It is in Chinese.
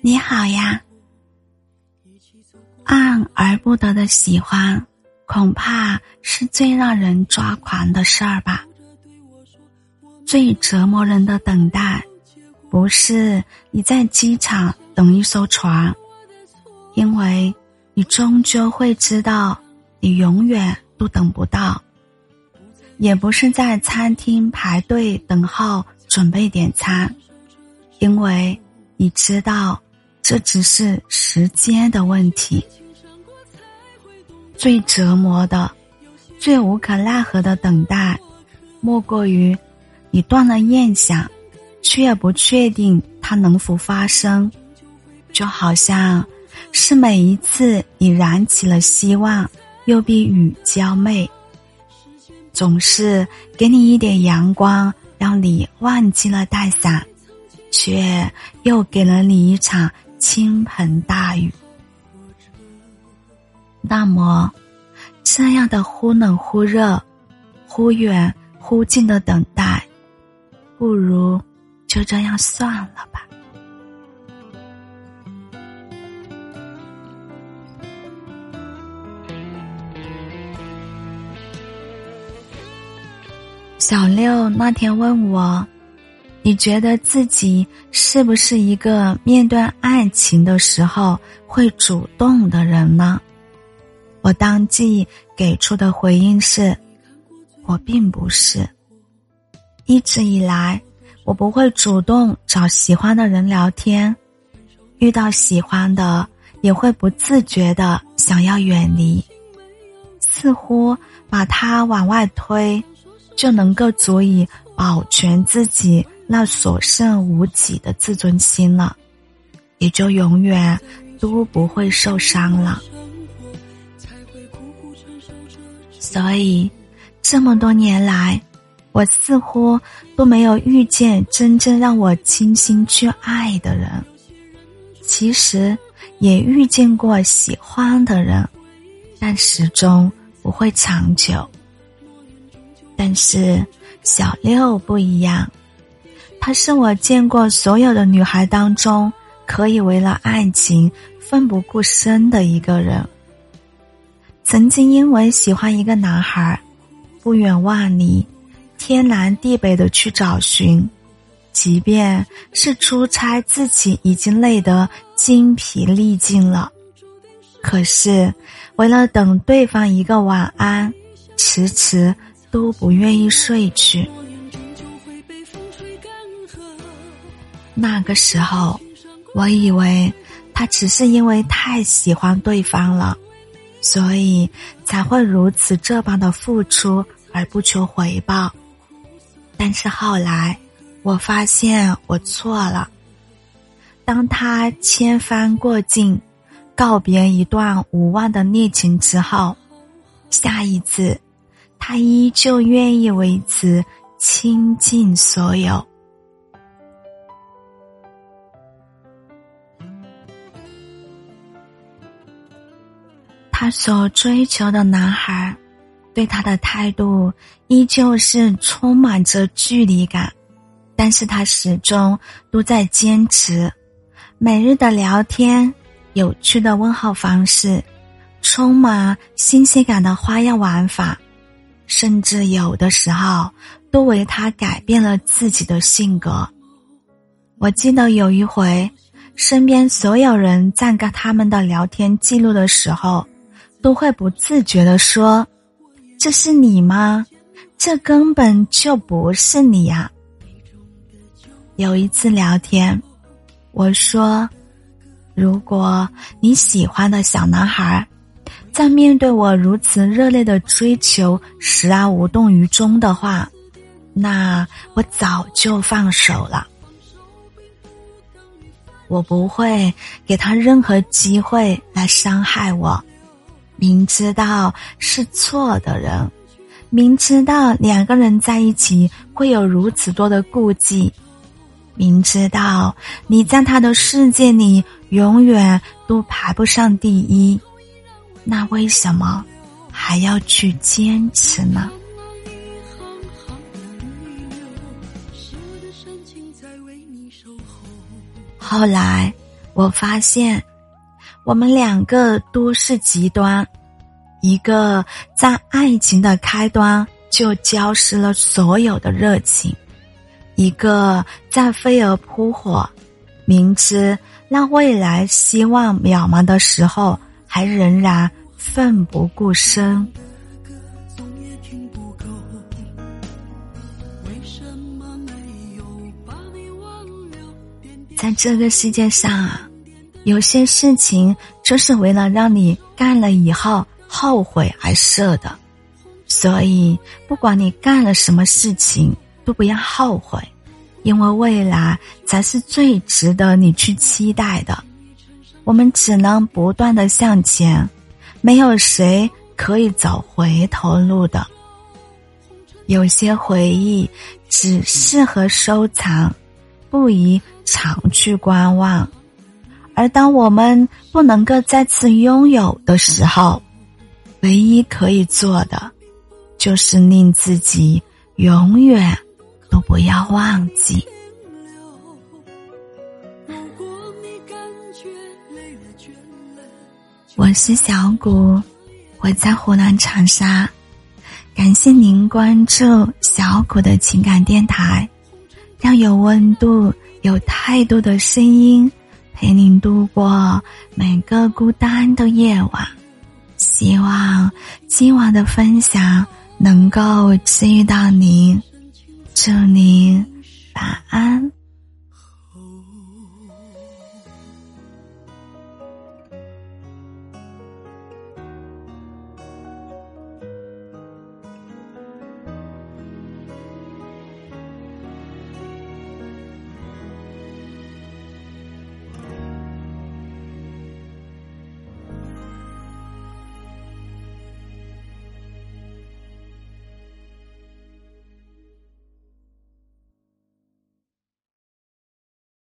你好呀。爱而不得的喜欢，恐怕是最让人抓狂的事儿吧。最折磨人的等待，不是你在机场等一艘船，因为你终究会知道，你永远都等不到；也不是在餐厅排队等候准备点餐，因为你知道。这只是时间的问题。最折磨的、最无可奈何的等待，莫过于你断了念想，却不确定它能否发生。就好像是每一次你燃起了希望，又被雨浇灭，总是给你一点阳光，让你忘记了带伞，却又给了你一场。倾盆大雨，那么，这样的忽冷忽热、忽远忽近的等待，不如就这样算了吧。小六那天问我。你觉得自己是不是一个面对爱情的时候会主动的人呢？我当即给出的回应是：我并不是。一直以来，我不会主动找喜欢的人聊天，遇到喜欢的也会不自觉的想要远离，似乎把他往外推，就能够足以保全自己。那所剩无几的自尊心了，也就永远都不会受伤了。所以，这么多年来，我似乎都没有遇见真正让我倾心去爱的人。其实，也遇见过喜欢的人，但始终不会长久。但是，小六不一样。她是我见过所有的女孩当中，可以为了爱情奋不顾身的一个人。曾经因为喜欢一个男孩，不远万里，天南地北的去找寻，即便是出差，自己已经累得精疲力尽了，可是为了等对方一个晚安，迟迟都不愿意睡去。那个时候，我以为他只是因为太喜欢对方了，所以才会如此这般的付出而不求回报。但是后来，我发现我错了。当他千帆过尽，告别一段无望的恋情之后，下一次，他依旧愿意为此倾尽所有。所追求的男孩，对他的态度依旧是充满着距离感，但是他始终都在坚持，每日的聊天、有趣的问候方式、充满新鲜感的花样玩法，甚至有的时候都为他改变了自己的性格。我记得有一回，身边所有人在看他们的聊天记录的时候。都会不自觉的说：“这是你吗？这根本就不是你呀。”有一次聊天，我说：“如果你喜欢的小男孩，在面对我如此热烈的追求时而无动于衷的话，那我早就放手了。我不会给他任何机会来伤害我。”明知道是错的人，明知道两个人在一起会有如此多的顾忌，明知道你在他的世界里永远都排不上第一，那为什么还要去坚持呢？后来，我发现，我们两个都是极端，一个在爱情的开端就浇湿了所有的热情，一个在飞蛾扑火，明知让未来希望渺茫的时候，还仍然奋不顾身。在这个世界上啊，有些事情就是为了让你干了以后后悔而设的，所以不管你干了什么事情，都不要后悔，因为未来才是最值得你去期待的。我们只能不断的向前，没有谁可以走回头路的。有些回忆只适合收藏，不宜。常去观望，而当我们不能够再次拥有的时候，唯一可以做的，就是令自己永远都不要忘记。我是小谷，我在湖南长沙，感谢您关注小谷的情感电台，让有温度。有太多的声音陪您度过每个孤单的夜晚，希望今晚的分享能够治愈到您，祝您晚安。